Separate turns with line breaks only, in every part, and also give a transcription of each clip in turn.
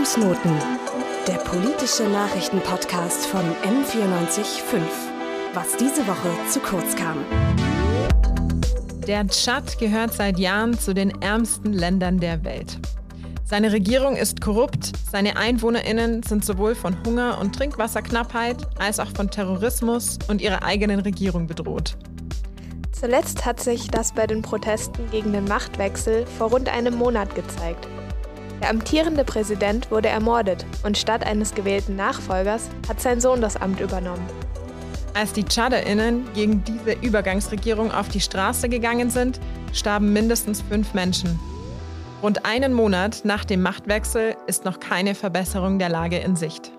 Fußnoten, der politische Nachrichtenpodcast von M945. Was diese Woche zu kurz kam.
Der Tschad gehört seit Jahren zu den ärmsten Ländern der Welt. Seine Regierung ist korrupt, seine Einwohnerinnen sind sowohl von Hunger und Trinkwasserknappheit als auch von Terrorismus und ihrer eigenen Regierung bedroht.
Zuletzt hat sich das bei den Protesten gegen den Machtwechsel vor rund einem Monat gezeigt. Der amtierende Präsident wurde ermordet und statt eines gewählten Nachfolgers hat sein Sohn das Amt übernommen.
Als die Tschaderinnen gegen diese Übergangsregierung auf die Straße gegangen sind, starben mindestens fünf Menschen. Rund einen Monat nach dem Machtwechsel ist noch keine Verbesserung der Lage in Sicht.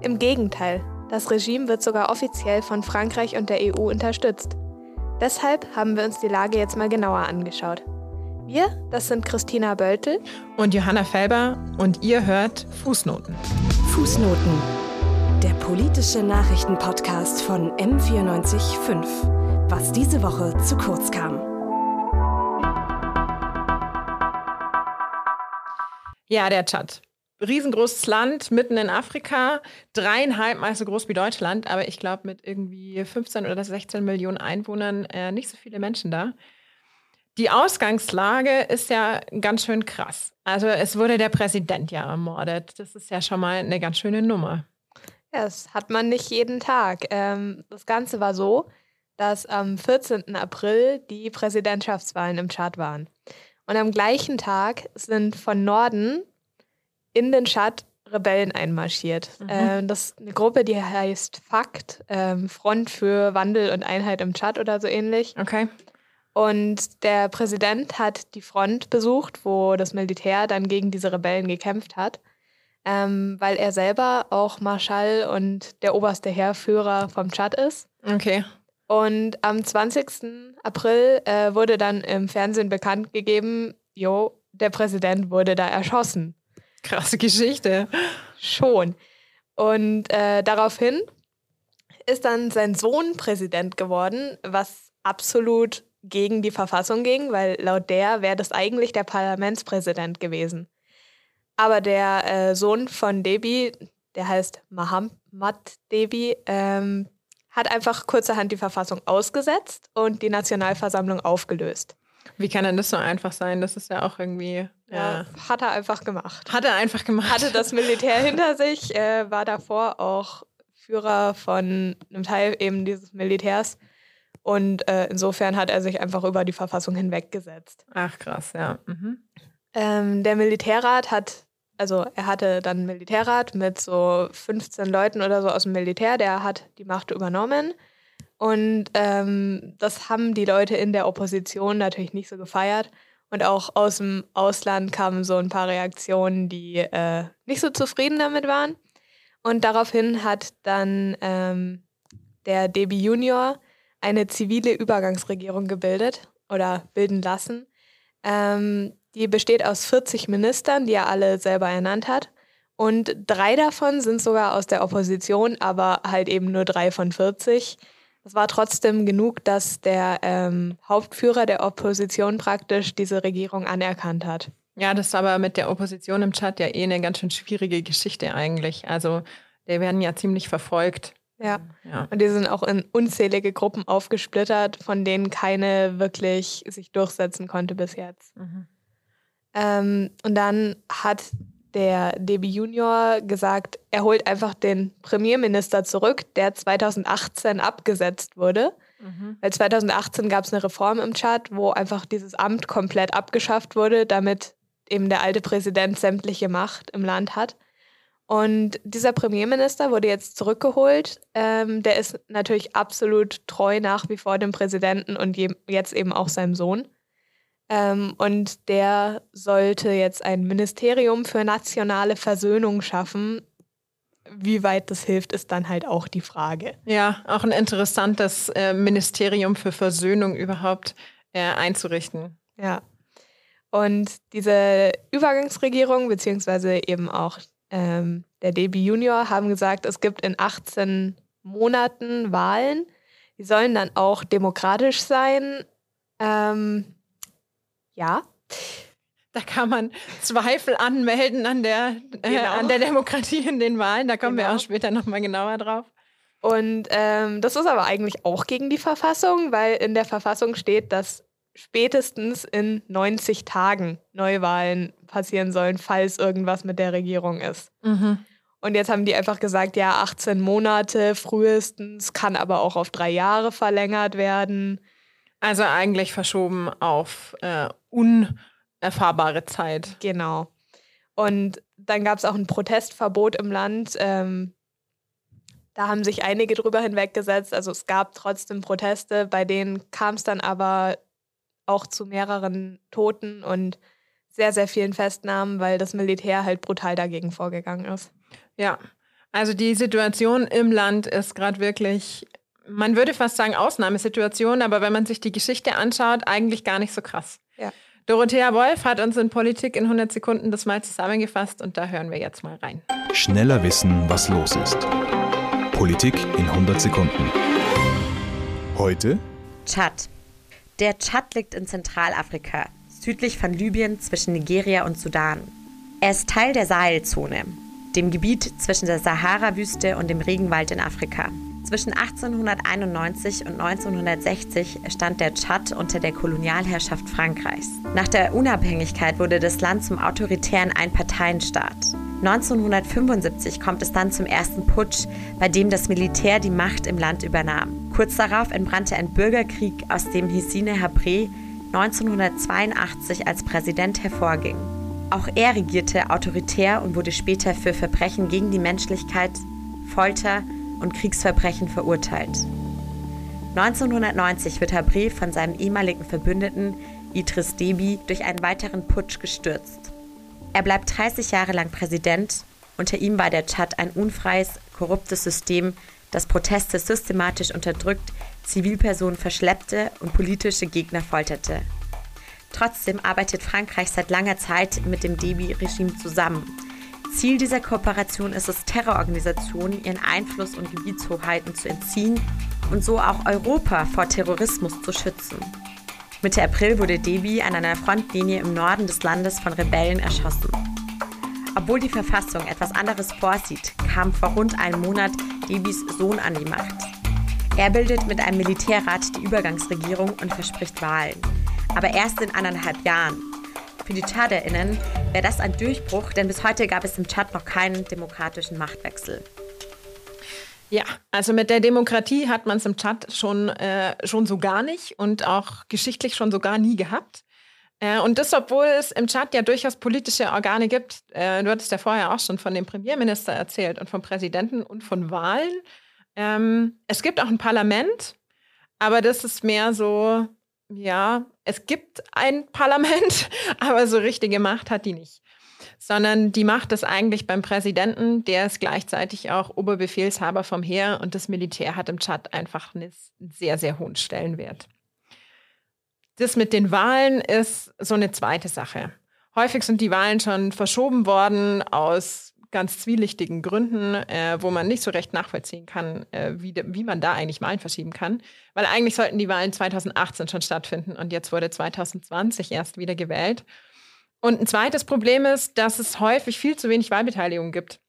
Im Gegenteil, das Regime wird sogar offiziell von Frankreich und der EU unterstützt. Deshalb haben wir uns die Lage jetzt mal genauer angeschaut. Wir, das sind Christina Böltel
und Johanna Felber und ihr hört Fußnoten.
Fußnoten, der politische Nachrichtenpodcast von M945. Was diese Woche zu kurz kam.
Ja, der Tschad riesengroßes Land mitten in Afrika, dreieinhalb Mal so groß wie Deutschland, aber ich glaube mit irgendwie 15 oder 16 Millionen Einwohnern äh, nicht so viele Menschen da. Die Ausgangslage ist ja ganz schön krass. Also es wurde der Präsident ja ermordet. Das ist ja schon mal eine ganz schöne Nummer.
Ja, das hat man nicht jeden Tag. Ähm, das Ganze war so, dass am 14. April die Präsidentschaftswahlen im Tschad waren. Und am gleichen Tag sind von Norden in den Tschad Rebellen einmarschiert. Mhm. Ähm, das ist eine Gruppe, die heißt FACT, ähm, Front für Wandel und Einheit im Tschad oder so ähnlich.
Okay.
Und der Präsident hat die Front besucht, wo das Militär dann gegen diese Rebellen gekämpft hat, ähm, weil er selber auch Marschall und der oberste Heerführer vom Tschad ist.
Okay.
Und am 20. April äh, wurde dann im Fernsehen bekannt gegeben, jo, der Präsident wurde da erschossen.
Krasse Geschichte.
Schon. Und äh, daraufhin ist dann sein Sohn Präsident geworden, was absolut gegen die Verfassung ging, weil laut der wäre das eigentlich der Parlamentspräsident gewesen. Aber der äh, Sohn von Debi, der heißt Mahamad Debi, ähm, hat einfach kurzerhand die Verfassung ausgesetzt und die Nationalversammlung aufgelöst.
Wie kann denn das so einfach sein? Das ist ja auch irgendwie.
Ja, ja. hat er einfach gemacht.
Hat er einfach gemacht.
Hatte das Militär hinter sich, äh, war davor auch Führer von einem Teil eben dieses Militärs. Und äh, insofern hat er sich einfach über die Verfassung hinweggesetzt.
Ach krass, ja. Mhm.
Ähm, der Militärrat hat, also er hatte dann einen Militärrat mit so 15 Leuten oder so aus dem Militär, der hat die Macht übernommen. Und ähm, das haben die Leute in der Opposition natürlich nicht so gefeiert. Und auch aus dem Ausland kamen so ein paar Reaktionen, die äh, nicht so zufrieden damit waren. Und daraufhin hat dann ähm, der Debi Junior eine zivile Übergangsregierung gebildet oder bilden lassen. Ähm, die besteht aus 40 Ministern, die er alle selber ernannt hat. Und drei davon sind sogar aus der Opposition, aber halt eben nur drei von 40. Es war trotzdem genug, dass der ähm, Hauptführer der Opposition praktisch diese Regierung anerkannt hat.
Ja, das ist aber mit der Opposition im Chat ja eh eine ganz schön schwierige Geschichte eigentlich. Also, die werden ja ziemlich verfolgt.
Ja. ja. Und die sind auch in unzählige Gruppen aufgesplittert, von denen keine wirklich sich durchsetzen konnte bis jetzt. Mhm. Ähm, und dann hat der DB Junior gesagt, er holt einfach den Premierminister zurück, der 2018 abgesetzt wurde. Mhm. Weil 2018 gab es eine Reform im Tschad, wo einfach dieses Amt komplett abgeschafft wurde, damit eben der alte Präsident sämtliche Macht im Land hat. Und dieser Premierminister wurde jetzt zurückgeholt. Ähm, der ist natürlich absolut treu nach wie vor dem Präsidenten und jetzt eben auch seinem Sohn. Ähm, und der sollte jetzt ein Ministerium für nationale Versöhnung schaffen. Wie weit das hilft, ist dann halt auch die Frage.
Ja, auch ein interessantes äh, Ministerium für Versöhnung überhaupt äh, einzurichten.
Ja. Und diese Übergangsregierung, beziehungsweise eben auch ähm, der DB Junior, haben gesagt, es gibt in 18 Monaten Wahlen. Die sollen dann auch demokratisch sein. Ähm, ja.
Da kann man Zweifel anmelden an der, äh, genau. an der Demokratie in den Wahlen. Da kommen genau. wir auch später nochmal genauer drauf.
Und ähm, das ist aber eigentlich auch gegen die Verfassung, weil in der Verfassung steht, dass spätestens in 90 Tagen Neuwahlen passieren sollen, falls irgendwas mit der Regierung ist. Mhm. Und jetzt haben die einfach gesagt, ja, 18 Monate frühestens, kann aber auch auf drei Jahre verlängert werden.
Also eigentlich verschoben auf äh, unerfahrbare Zeit.
Genau. Und dann gab es auch ein Protestverbot im Land. Ähm, da haben sich einige drüber hinweggesetzt. Also es gab trotzdem Proteste, bei denen kam es dann aber auch zu mehreren Toten und sehr, sehr vielen Festnahmen, weil das Militär halt brutal dagegen vorgegangen ist.
Ja, also die Situation im Land ist gerade wirklich, man würde fast sagen Ausnahmesituation, aber wenn man sich die Geschichte anschaut, eigentlich gar nicht so krass. Ja. Dorothea Wolf hat uns in Politik in 100 Sekunden das mal zusammengefasst und da hören wir jetzt mal rein.
Schneller wissen, was los ist. Politik in 100 Sekunden. Heute
Tschad. Der Tschad liegt in Zentralafrika, südlich von Libyen zwischen Nigeria und Sudan. Er ist Teil der Sahelzone, dem Gebiet zwischen der Sahara-Wüste und dem Regenwald in Afrika. Zwischen 1891 und 1960 stand der Tschad unter der Kolonialherrschaft Frankreichs. Nach der Unabhängigkeit wurde das Land zum autoritären Einparteienstaat. 1975 kommt es dann zum ersten Putsch, bei dem das Militär die Macht im Land übernahm. Kurz darauf entbrannte ein Bürgerkrieg, aus dem Hissine Habré 1982 als Präsident hervorging. Auch er regierte autoritär und wurde später für Verbrechen gegen die Menschlichkeit, Folter und Kriegsverbrechen verurteilt. 1990 wird Habré von seinem ehemaligen Verbündeten Idris Deby durch einen weiteren Putsch gestürzt. Er bleibt 30 Jahre lang Präsident. Unter ihm war der Tschad ein unfreies, korruptes System, das Proteste systematisch unterdrückt, Zivilpersonen verschleppte und politische Gegner folterte. Trotzdem arbeitet Frankreich seit langer Zeit mit dem Deby-Regime zusammen. Ziel dieser Kooperation ist es, Terrororganisationen ihren Einfluss und Gebietshoheiten zu entziehen und so auch Europa vor Terrorismus zu schützen. Mitte April wurde Debi an einer Frontlinie im Norden des Landes von Rebellen erschossen. Obwohl die Verfassung etwas anderes vorsieht, kam vor rund einem Monat Debis Sohn an die Macht. Er bildet mit einem Militärrat die Übergangsregierung und verspricht Wahlen. Aber erst in anderthalb Jahren. Für die TschaderInnen wäre das ein Durchbruch, denn bis heute gab es im Tschad noch keinen demokratischen Machtwechsel.
Ja, also mit der Demokratie hat man es im Chat schon, äh, schon so gar nicht und auch geschichtlich schon so gar nie gehabt. Äh, und das, obwohl es im Chat ja durchaus politische Organe gibt. Äh, du hattest ja vorher auch schon von dem Premierminister erzählt und vom Präsidenten und von Wahlen. Ähm, es gibt auch ein Parlament, aber das ist mehr so, ja, es gibt ein Parlament, aber so richtige Macht hat die nicht sondern die Macht ist eigentlich beim Präsidenten, der ist gleichzeitig auch Oberbefehlshaber vom Heer und das Militär hat im Tschad einfach einen sehr, sehr hohen Stellenwert. Das mit den Wahlen ist so eine zweite Sache. Häufig sind die Wahlen schon verschoben worden aus ganz zwielichtigen Gründen, äh, wo man nicht so recht nachvollziehen kann, äh, wie, de, wie man da eigentlich Wahlen verschieben kann. Weil eigentlich sollten die Wahlen 2018 schon stattfinden und jetzt wurde 2020 erst wieder gewählt. Und ein zweites Problem ist, dass es häufig viel zu wenig Wahlbeteiligung gibt.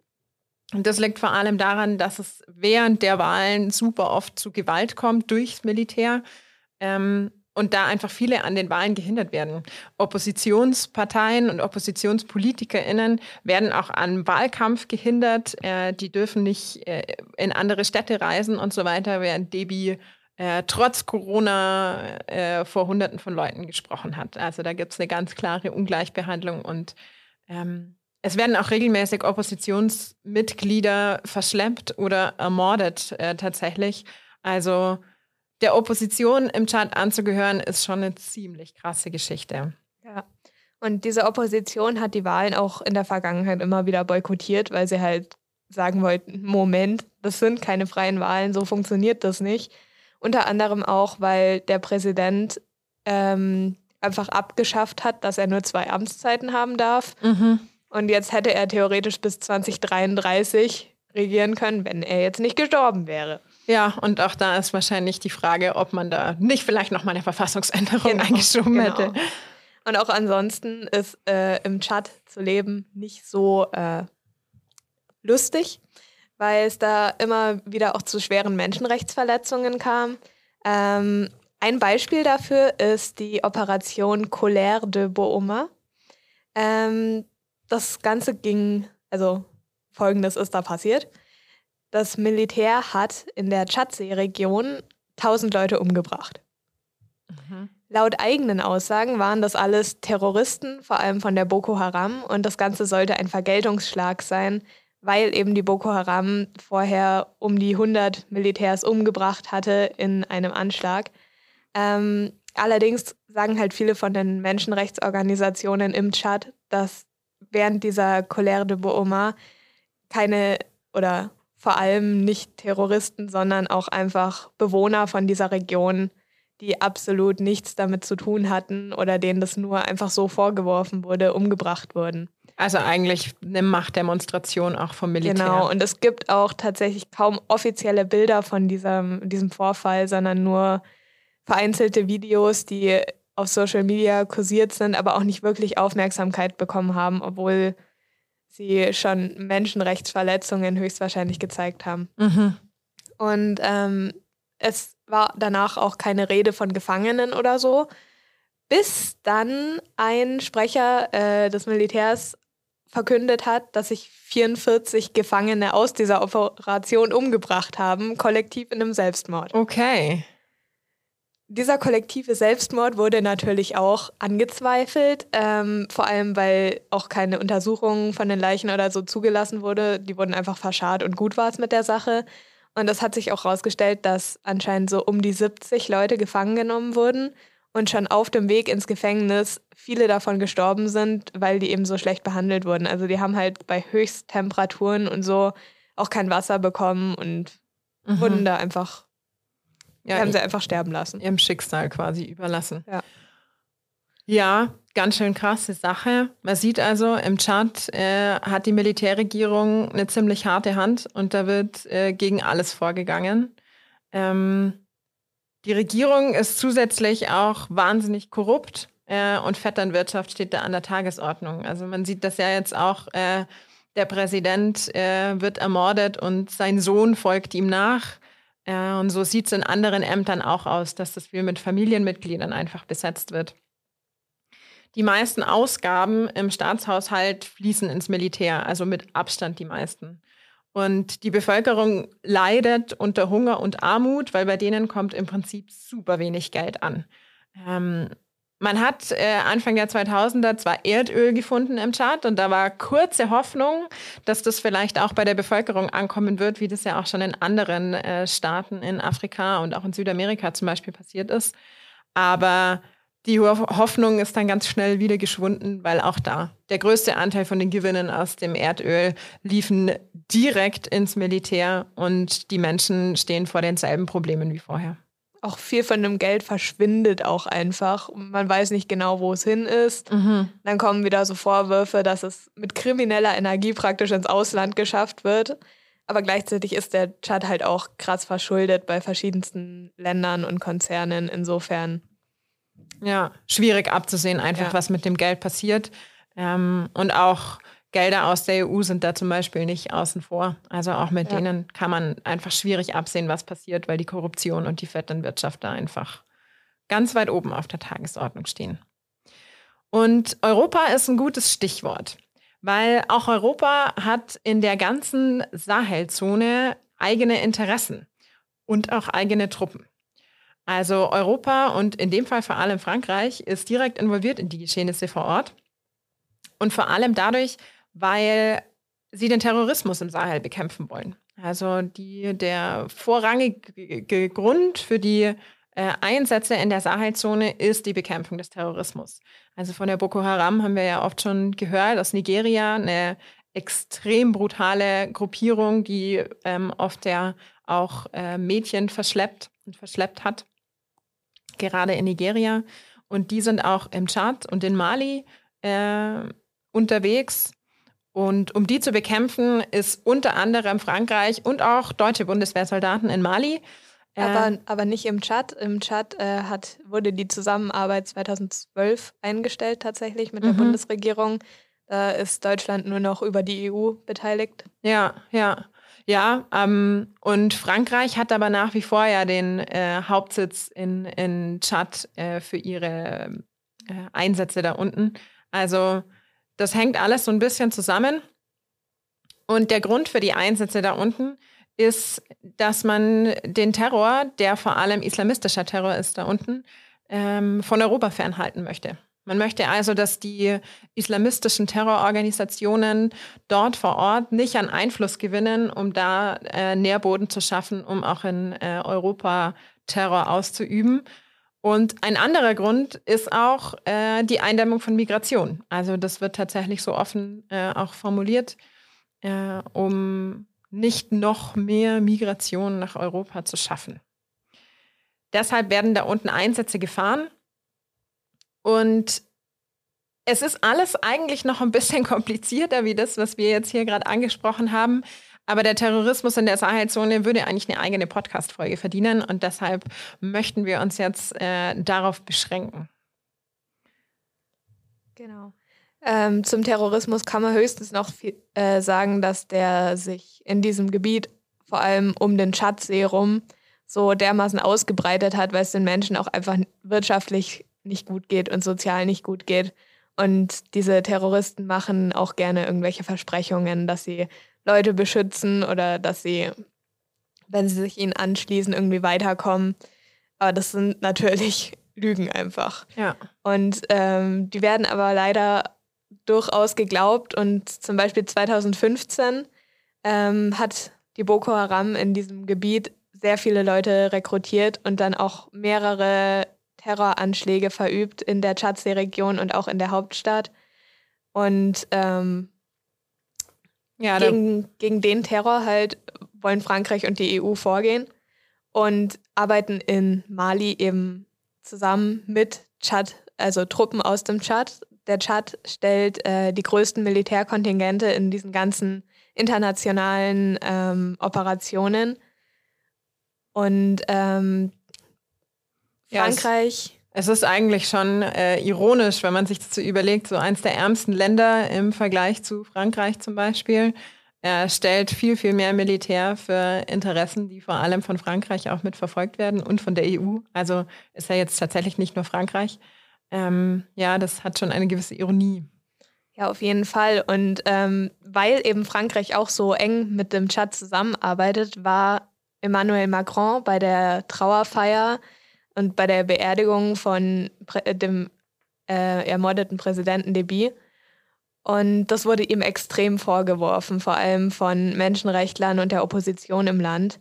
Und das liegt vor allem daran, dass es während der Wahlen super oft zu Gewalt kommt durchs Militär. Ähm, und da einfach viele an den Wahlen gehindert werden. Oppositionsparteien und OppositionspolitikerInnen werden auch am Wahlkampf gehindert. Äh, die dürfen nicht äh, in andere Städte reisen und so weiter, während Debi äh, trotz Corona äh, vor Hunderten von Leuten gesprochen hat. Also da gibt es eine ganz klare Ungleichbehandlung und ähm, es werden auch regelmäßig Oppositionsmitglieder verschleppt oder ermordet äh, tatsächlich. Also der Opposition im Chat anzugehören, ist schon eine ziemlich krasse Geschichte.
Ja. Und diese Opposition hat die Wahlen auch in der Vergangenheit immer wieder boykottiert, weil sie halt sagen wollten, Moment, das sind keine freien Wahlen, so funktioniert das nicht. Unter anderem auch, weil der Präsident ähm, einfach abgeschafft hat, dass er nur zwei Amtszeiten haben darf. Mhm. Und jetzt hätte er theoretisch bis 2033 regieren können, wenn er jetzt nicht gestorben wäre.
Ja, und auch da ist wahrscheinlich die Frage, ob man da nicht vielleicht noch mal eine Verfassungsänderung genau, eingeschoben genau. hätte.
Und auch ansonsten ist äh, im Chat zu leben nicht so äh, lustig, weil es da immer wieder auch zu schweren Menschenrechtsverletzungen kam. Ähm, ein Beispiel dafür ist die Operation Colère de Booma. Ähm, das Ganze ging, also folgendes ist da passiert. Das Militär hat in der Tschadsee-Region 1000 Leute umgebracht. Mhm. Laut eigenen Aussagen waren das alles Terroristen, vor allem von der Boko Haram, und das Ganze sollte ein Vergeltungsschlag sein, weil eben die Boko Haram vorher um die 100 Militärs umgebracht hatte in einem Anschlag. Ähm, allerdings sagen halt viele von den Menschenrechtsorganisationen im Tschad, dass während dieser Colère de Booma keine oder vor allem nicht Terroristen, sondern auch einfach Bewohner von dieser Region die absolut nichts damit zu tun hatten oder denen das nur einfach so vorgeworfen wurde, umgebracht wurden.
Also eigentlich eine Machtdemonstration auch vom Militär.
Genau, und es gibt auch tatsächlich kaum offizielle Bilder von diesem, diesem Vorfall, sondern nur vereinzelte Videos, die auf Social Media kursiert sind, aber auch nicht wirklich Aufmerksamkeit bekommen haben, obwohl sie schon Menschenrechtsverletzungen höchstwahrscheinlich gezeigt haben. Mhm. Und ähm, es war danach auch keine Rede von Gefangenen oder so, bis dann ein Sprecher äh, des Militärs verkündet hat, dass sich 44 Gefangene aus dieser Operation umgebracht haben, kollektiv in einem Selbstmord.
Okay.
Dieser kollektive Selbstmord wurde natürlich auch angezweifelt, ähm, vor allem weil auch keine Untersuchung von den Leichen oder so zugelassen wurde. Die wurden einfach verscharrt und gut war es mit der Sache. Und es hat sich auch herausgestellt, dass anscheinend so um die 70 Leute gefangen genommen wurden und schon auf dem Weg ins Gefängnis viele davon gestorben sind, weil die eben so schlecht behandelt wurden. Also die haben halt bei Höchsttemperaturen und so auch kein Wasser bekommen und mhm. wurden da einfach, ja, haben sie einfach sterben lassen.
Ihrem Schicksal quasi überlassen.
Ja.
Ja, ganz schön krasse Sache. Man sieht also, im Tschad äh, hat die Militärregierung eine ziemlich harte Hand und da wird äh, gegen alles vorgegangen. Ähm, die Regierung ist zusätzlich auch wahnsinnig korrupt äh, und Vetternwirtschaft steht da an der Tagesordnung. Also man sieht das ja jetzt auch, äh, der Präsident äh, wird ermordet und sein Sohn folgt ihm nach. Äh, und so sieht es in anderen Ämtern auch aus, dass das viel mit Familienmitgliedern einfach besetzt wird. Die meisten Ausgaben im Staatshaushalt fließen ins Militär, also mit Abstand die meisten. Und die Bevölkerung leidet unter Hunger und Armut, weil bei denen kommt im Prinzip super wenig Geld an. Ähm, man hat äh, Anfang der 2000er zwar Erdöl gefunden im Chart und da war kurze Hoffnung, dass das vielleicht auch bei der Bevölkerung ankommen wird, wie das ja auch schon in anderen äh, Staaten in Afrika und auch in Südamerika zum Beispiel passiert ist. Aber die Hoffnung ist dann ganz schnell wieder geschwunden, weil auch da der größte Anteil von den Gewinnen aus dem Erdöl liefen direkt ins Militär und die Menschen stehen vor denselben Problemen wie vorher.
Auch viel von dem Geld verschwindet auch einfach. Man weiß nicht genau, wo es hin ist. Mhm. Dann kommen wieder so Vorwürfe, dass es mit krimineller Energie praktisch ins Ausland geschafft wird. Aber gleichzeitig ist der Chat halt auch krass verschuldet bei verschiedensten Ländern und Konzernen. Insofern
ja, schwierig abzusehen, einfach ja. was mit dem Geld passiert. Ähm, und auch Gelder aus der EU sind da zum Beispiel nicht außen vor. Also auch mit ja. denen kann man einfach schwierig absehen, was passiert, weil die Korruption und die Vetternwirtschaft da einfach ganz weit oben auf der Tagesordnung stehen. Und Europa ist ein gutes Stichwort, weil auch Europa hat in der ganzen Sahelzone eigene Interessen und auch eigene Truppen. Also Europa und in dem Fall vor allem Frankreich ist direkt involviert in die Geschehnisse vor Ort. Und vor allem dadurch, weil sie den Terrorismus im Sahel bekämpfen wollen. Also die, der vorrangige Grund für die äh, Einsätze in der Sahelzone ist die Bekämpfung des Terrorismus. Also von der Boko Haram haben wir ja oft schon gehört, aus Nigeria, eine extrem brutale Gruppierung, die ähm, oft ja auch äh, Mädchen verschleppt und verschleppt hat gerade in Nigeria. Und die sind auch im Tschad und in Mali äh, unterwegs. Und um die zu bekämpfen, ist unter anderem Frankreich und auch deutsche Bundeswehrsoldaten in Mali
Aber, äh, aber nicht im Chat. Im Chat äh, hat, wurde die Zusammenarbeit 2012 eingestellt tatsächlich mit der mhm. Bundesregierung. Da ist Deutschland nur noch über die EU beteiligt.
Ja, ja. Ja, ähm, und Frankreich hat aber nach wie vor ja den äh, Hauptsitz in, in Tschad äh, für ihre äh, Einsätze da unten. Also das hängt alles so ein bisschen zusammen. Und der Grund für die Einsätze da unten ist, dass man den Terror, der vor allem islamistischer Terror ist da unten, ähm, von Europa fernhalten möchte. Man möchte also, dass die islamistischen Terrororganisationen dort vor Ort nicht an Einfluss gewinnen, um da äh, Nährboden zu schaffen, um auch in äh, Europa Terror auszuüben. Und ein anderer Grund ist auch äh, die Eindämmung von Migration. Also das wird tatsächlich so offen äh, auch formuliert, äh, um nicht noch mehr Migration nach Europa zu schaffen. Deshalb werden da unten Einsätze gefahren. Und es ist alles eigentlich noch ein bisschen komplizierter wie das, was wir jetzt hier gerade angesprochen haben. Aber der Terrorismus in der Sahelzone würde eigentlich eine eigene Podcast-Folge verdienen. Und deshalb möchten wir uns jetzt äh, darauf beschränken.
Genau. Ähm, zum Terrorismus kann man höchstens noch viel, äh, sagen, dass der sich in diesem Gebiet vor allem um den Tschadsee rum so dermaßen ausgebreitet hat, weil es den Menschen auch einfach wirtschaftlich nicht gut geht und sozial nicht gut geht. Und diese Terroristen machen auch gerne irgendwelche Versprechungen, dass sie Leute beschützen oder dass sie, wenn sie sich ihnen anschließen, irgendwie weiterkommen. Aber das sind natürlich Lügen einfach.
Ja.
Und ähm, die werden aber leider durchaus geglaubt und zum Beispiel 2015 ähm, hat die Boko Haram in diesem Gebiet sehr viele Leute rekrutiert und dann auch mehrere Terroranschläge verübt in der Tschadsee-Region und auch in der Hauptstadt. Und ähm, ja, gegen, gegen den Terror halt wollen Frankreich und die EU vorgehen und arbeiten in Mali eben zusammen mit Tschad, also Truppen aus dem Tschad, der Tschad stellt äh, die größten Militärkontingente in diesen ganzen internationalen ähm, Operationen. Und ähm, Frankreich.
Ja, es, es, ist eigentlich schon äh, ironisch, wenn man sich das so überlegt, so eins der ärmsten Länder im Vergleich zu Frankreich zum Beispiel. Er stellt viel, viel mehr Militär für Interessen, die vor allem von Frankreich auch mitverfolgt werden und von der EU. Also ist er jetzt tatsächlich nicht nur Frankreich. Ähm, ja, das hat schon eine gewisse Ironie.
Ja, auf jeden Fall. Und ähm, weil eben Frankreich auch so eng mit dem Tschad zusammenarbeitet, war Emmanuel Macron bei der Trauerfeier und bei der Beerdigung von Prä dem äh, ermordeten Präsidenten Deby. Und das wurde ihm extrem vorgeworfen, vor allem von Menschenrechtlern und der Opposition im Land,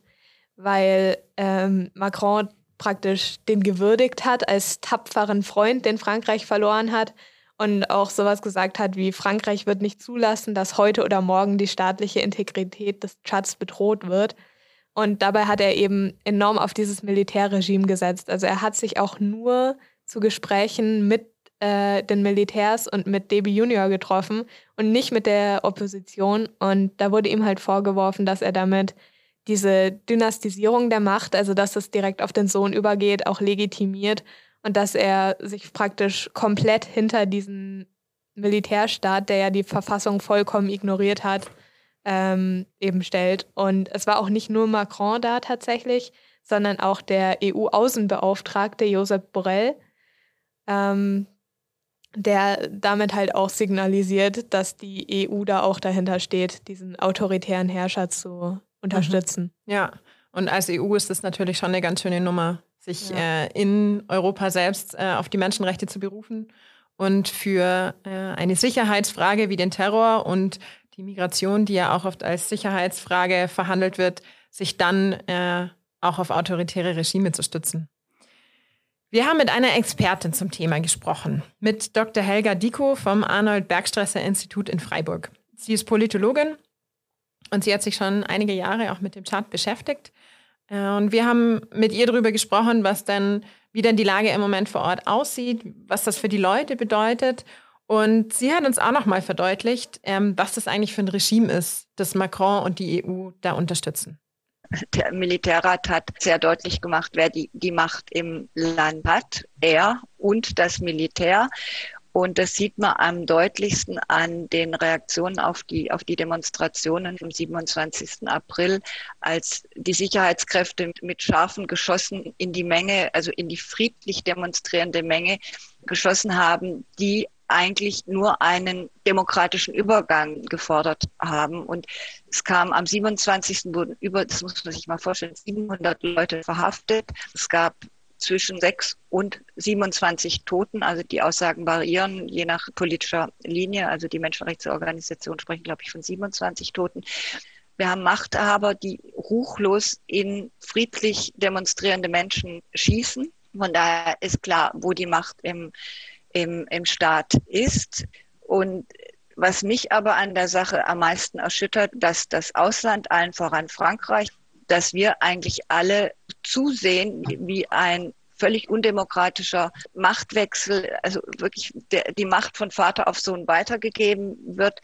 weil ähm, Macron praktisch den gewürdigt hat als tapferen Freund, den Frankreich verloren hat und auch sowas gesagt hat wie Frankreich wird nicht zulassen, dass heute oder morgen die staatliche Integrität des Tschads bedroht wird. Und dabei hat er eben enorm auf dieses Militärregime gesetzt. Also er hat sich auch nur zu Gesprächen mit äh, den Militärs und mit DB Junior getroffen und nicht mit der Opposition. Und da wurde ihm halt vorgeworfen, dass er damit diese Dynastisierung der Macht, also dass es direkt auf den Sohn übergeht, auch legitimiert und dass er sich praktisch komplett hinter diesen Militärstaat, der ja die Verfassung vollkommen ignoriert hat, ähm, eben stellt. Und es war auch nicht nur Macron da tatsächlich, sondern auch der EU-Außenbeauftragte Josep Borrell, ähm, der damit halt auch signalisiert, dass die EU da auch dahinter steht, diesen autoritären Herrscher zu unterstützen.
Mhm. Ja, und als EU ist das natürlich schon eine ganz schöne Nummer, sich ja. äh, in Europa selbst äh, auf die Menschenrechte zu berufen und für äh, eine Sicherheitsfrage wie den Terror und die Migration, die ja auch oft als Sicherheitsfrage verhandelt wird, sich dann äh, auch auf autoritäre Regime zu stützen. Wir haben mit einer Expertin zum Thema gesprochen, mit Dr. Helga Diko vom Arnold Bergstresser Institut in Freiburg. Sie ist Politologin und sie hat sich schon einige Jahre auch mit dem Chart beschäftigt. Äh, und wir haben mit ihr darüber gesprochen, was denn, wie denn die Lage im Moment vor Ort aussieht, was das für die Leute bedeutet. Und sie hat uns auch nochmal verdeutlicht, ähm, was das eigentlich für ein Regime ist, das Macron und die EU da unterstützen.
Der Militärrat hat sehr deutlich gemacht, wer die, die Macht im Land hat. Er und das Militär. Und das sieht man am deutlichsten an den Reaktionen auf die, auf die Demonstrationen vom 27. April, als die Sicherheitskräfte mit scharfen Geschossen in die Menge, also in die friedlich demonstrierende Menge geschossen haben, die eigentlich nur einen demokratischen Übergang gefordert haben. Und es kam am 27. wurden über, das muss man sich mal vorstellen, 700 Leute verhaftet. Es gab zwischen sechs und 27 Toten. Also die Aussagen variieren je nach politischer Linie. Also die Menschenrechtsorganisationen sprechen, glaube ich, von 27 Toten. Wir haben Machthaber, die ruchlos in friedlich demonstrierende Menschen schießen. Von daher ist klar, wo die Macht im, im, im Staat ist. Und was mich aber an der Sache am meisten erschüttert, dass das Ausland, allen voran Frankreich, dass wir eigentlich alle zusehen, wie ein völlig undemokratischer Machtwechsel, also wirklich der, die Macht von Vater auf Sohn weitergegeben wird,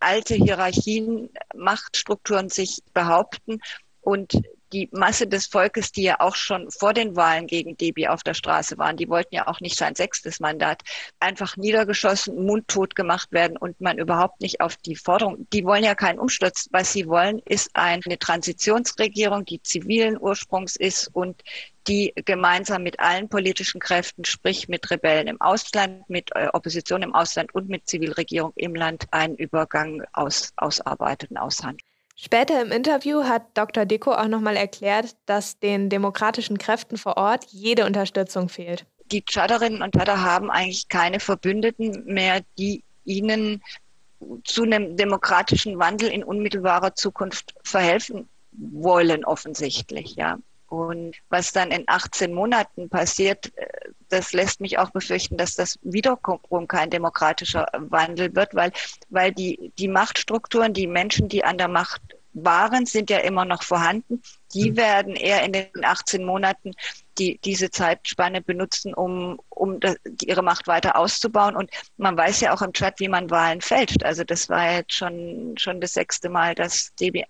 alte Hierarchien, Machtstrukturen sich behaupten und die Masse des Volkes, die ja auch schon vor den Wahlen gegen Debi auf der Straße waren, die wollten ja auch nicht sein sechstes Mandat, einfach niedergeschossen, mundtot gemacht werden und man überhaupt nicht auf die Forderung, die wollen ja keinen Umsturz. Was sie wollen, ist eine Transitionsregierung, die zivilen Ursprungs ist und die gemeinsam mit allen politischen Kräften, sprich mit Rebellen im Ausland, mit äh, Opposition im Ausland und mit Zivilregierung im Land einen Übergang aus, ausarbeitet und aushandelt.
Später im Interview hat Dr. Deko auch nochmal erklärt, dass den demokratischen Kräften vor Ort jede Unterstützung fehlt.
Die Tschaderinnen und Tschader haben eigentlich keine Verbündeten mehr, die ihnen zu einem demokratischen Wandel in unmittelbarer Zukunft verhelfen wollen, offensichtlich, ja. Und was dann in 18 Monaten passiert, äh, das lässt mich auch befürchten, dass das wiederum kein demokratischer Wandel wird, weil, weil die, die Machtstrukturen, die Menschen, die an der Macht waren, sind ja immer noch vorhanden. Die mhm. werden eher in den 18 Monaten die, diese Zeitspanne benutzen, um, um das, ihre Macht weiter auszubauen. Und man weiß ja auch im Chat, wie man Wahlen fälscht. Also das war jetzt schon, schon das sechste Mal, dass DB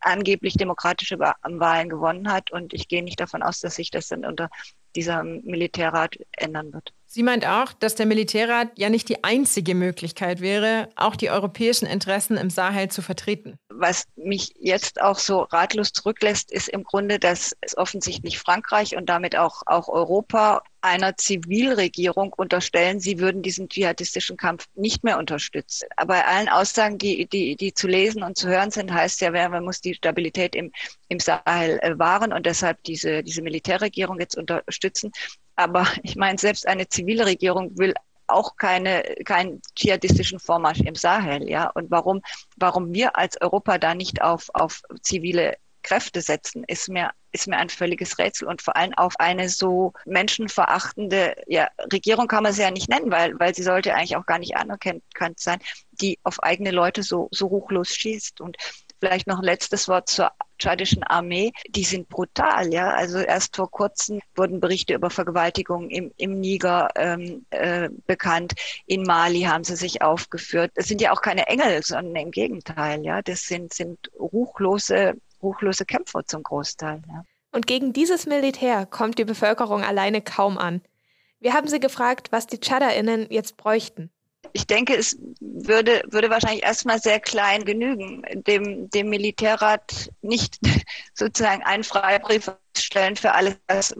angeblich demokratische Wahlen gewonnen hat. Und ich gehe nicht davon aus, dass sich das dann unter dieser Militärrat ändern wird.
Sie meint auch, dass der Militärrat ja nicht die einzige Möglichkeit wäre, auch die europäischen Interessen im Sahel zu vertreten.
Was mich jetzt auch so ratlos zurücklässt, ist im Grunde, dass es offensichtlich Frankreich und damit auch, auch Europa einer Zivilregierung unterstellen, sie würden diesen dschihadistischen Kampf nicht mehr unterstützen. Aber bei allen Aussagen, die, die, die zu lesen und zu hören sind, heißt ja, man muss die Stabilität im, im Sahel äh, wahren und deshalb diese, diese Militärregierung jetzt unterstützen. Aber ich meine, selbst eine zivile Regierung will auch keine, keinen dschihadistischen Vormarsch im Sahel, ja. Und warum, warum wir als Europa da nicht auf, auf zivile Kräfte setzen, ist mir, ist mir ein völliges Rätsel und vor allem auf eine so menschenverachtende, ja, Regierung kann man sie ja nicht nennen, weil, weil sie sollte eigentlich auch gar nicht anerkannt sein, die auf eigene Leute so, so ruchlos schießt. Und vielleicht noch ein letztes Wort zur tschadischen Armee, die sind brutal, ja. Also erst vor kurzem wurden Berichte über Vergewaltigungen im, im Niger ähm, äh, bekannt. In Mali haben sie sich aufgeführt. Das sind ja auch keine Engel, sondern im Gegenteil, ja. Das sind, sind ruchlose, ruchlose Kämpfer zum Großteil, ja.
Und gegen dieses Militär kommt die Bevölkerung alleine kaum an. Wir haben sie gefragt, was die TschadderInnen jetzt bräuchten
ich denke, es würde, würde wahrscheinlich erstmal sehr klein genügen, dem, dem Militärrat nicht sozusagen einen Freibrief stellen für alles, was,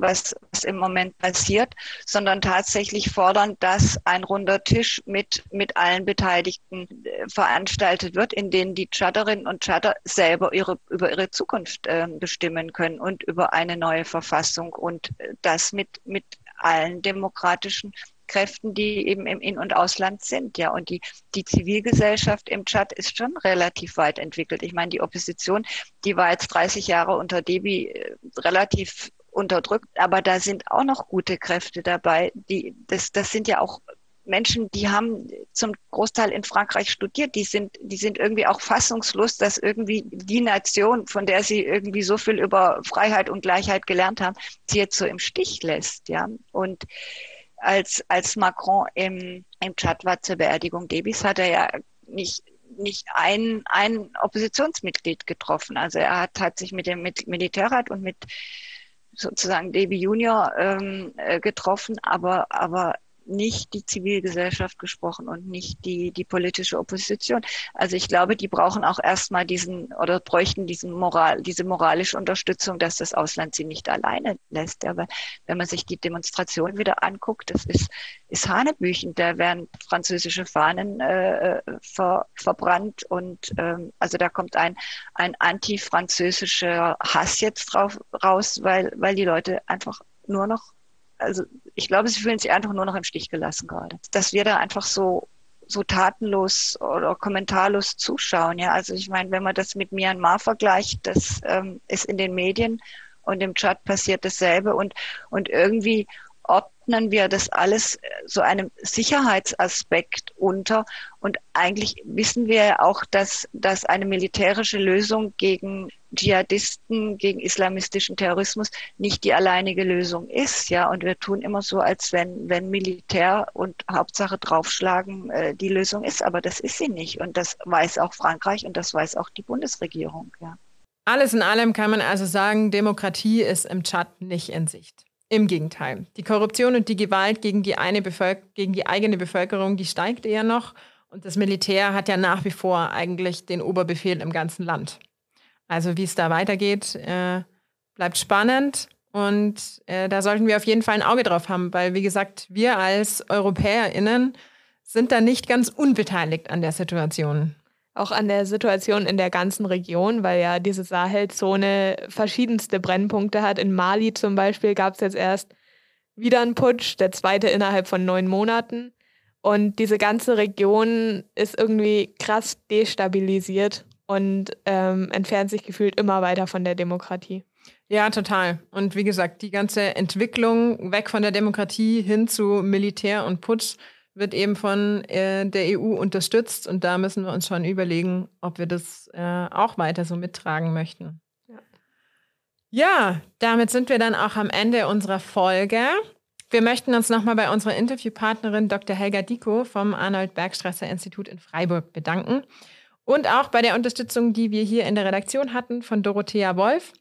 was, im Moment passiert, sondern tatsächlich fordern, dass ein runder Tisch mit, mit allen Beteiligten äh, veranstaltet wird, in denen die Chatterinnen und Chatter selber ihre, über ihre Zukunft äh, bestimmen können und über eine neue Verfassung und äh, das mit, mit allen demokratischen Kräften, die eben im In- und Ausland sind. Ja, und die, die Zivilgesellschaft im Tschad ist schon relativ weit entwickelt. Ich meine, die Opposition, die war jetzt 30 Jahre unter Debi äh, relativ unterdrückt, aber da sind auch noch gute Kräfte dabei. Die, das, das sind ja auch Menschen, die haben zum Großteil in Frankreich studiert, die sind, die sind irgendwie auch fassungslos, dass irgendwie die Nation, von der sie irgendwie so viel über Freiheit und Gleichheit gelernt haben, sie jetzt so im Stich lässt, ja. Und als, als Macron im, im Tschad war zur Beerdigung Debis, hat er ja nicht nicht ein, ein Oppositionsmitglied getroffen. Also er hat, hat sich mit dem Militärrat und mit sozusagen Debi Junior ähm, äh, getroffen, aber, aber nicht die Zivilgesellschaft gesprochen und nicht die, die politische Opposition. Also ich glaube, die brauchen auch erstmal diesen oder bräuchten diesen Moral, diese moralische Unterstützung, dass das Ausland sie nicht alleine lässt. Aber wenn man sich die Demonstration wieder anguckt, das ist, ist Hanebüchen. Da werden französische Fahnen äh, ver, verbrannt und ähm, also da kommt ein, ein antifranzösischer Hass jetzt drauf raus, weil, weil die Leute einfach nur noch also ich glaube, sie fühlen sich einfach nur noch im Stich gelassen gerade. Dass wir da einfach so so tatenlos oder kommentarlos zuschauen. Ja, also ich meine, wenn man das mit Myanmar vergleicht, das ähm, ist in den Medien und im Chat passiert dasselbe und und irgendwie ordnen wir das alles so einem Sicherheitsaspekt unter. Und eigentlich wissen wir ja auch, dass, dass eine militärische Lösung gegen Dschihadisten, gegen islamistischen Terrorismus nicht die alleinige Lösung ist. Ja, und wir tun immer so, als wenn, wenn Militär und Hauptsache draufschlagen äh, die Lösung ist. Aber das ist sie nicht. Und das weiß auch Frankreich und das weiß auch die Bundesregierung. Ja.
Alles in allem kann man also sagen, Demokratie ist im Tschad nicht in Sicht. Im Gegenteil. Die Korruption und die Gewalt gegen die, gegen die eigene Bevölkerung, die steigt eher noch. Und das Militär hat ja nach wie vor eigentlich den Oberbefehl im ganzen Land. Also wie es da weitergeht, äh, bleibt spannend. Und äh, da sollten wir auf jeden Fall ein Auge drauf haben, weil, wie gesagt, wir als EuropäerInnen sind da nicht ganz unbeteiligt an der Situation
auch an der Situation in der ganzen Region, weil ja diese Sahelzone verschiedenste Brennpunkte hat. In Mali zum Beispiel gab es jetzt erst wieder einen Putsch, der zweite innerhalb von neun Monaten. Und diese ganze Region ist irgendwie krass destabilisiert und ähm, entfernt sich gefühlt immer weiter von der Demokratie.
Ja, total. Und wie gesagt, die ganze Entwicklung weg von der Demokratie hin zu Militär und Putsch wird eben von äh, der EU unterstützt und da müssen wir uns schon überlegen, ob wir das äh, auch weiter so mittragen möchten. Ja. ja, damit sind wir dann auch am Ende unserer Folge. Wir möchten uns nochmal bei unserer Interviewpartnerin Dr. Helga Diko vom Arnold Bergstrasser Institut in Freiburg bedanken und auch bei der Unterstützung, die wir hier in der Redaktion hatten von Dorothea Wolf.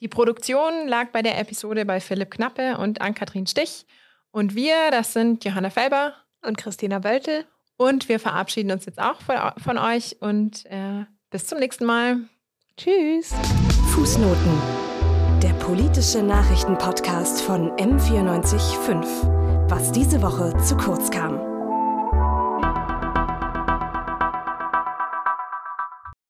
Die Produktion lag bei der Episode bei Philipp Knappe und Ann-Kathrin Stich. Und wir, das sind Johanna Felber
und Christina Wöltel.
Und wir verabschieden uns jetzt auch von, von euch und äh, bis zum nächsten Mal.
Tschüss.
Fußnoten. Der politische Nachrichtenpodcast von M945. Was diese Woche zu kurz kam.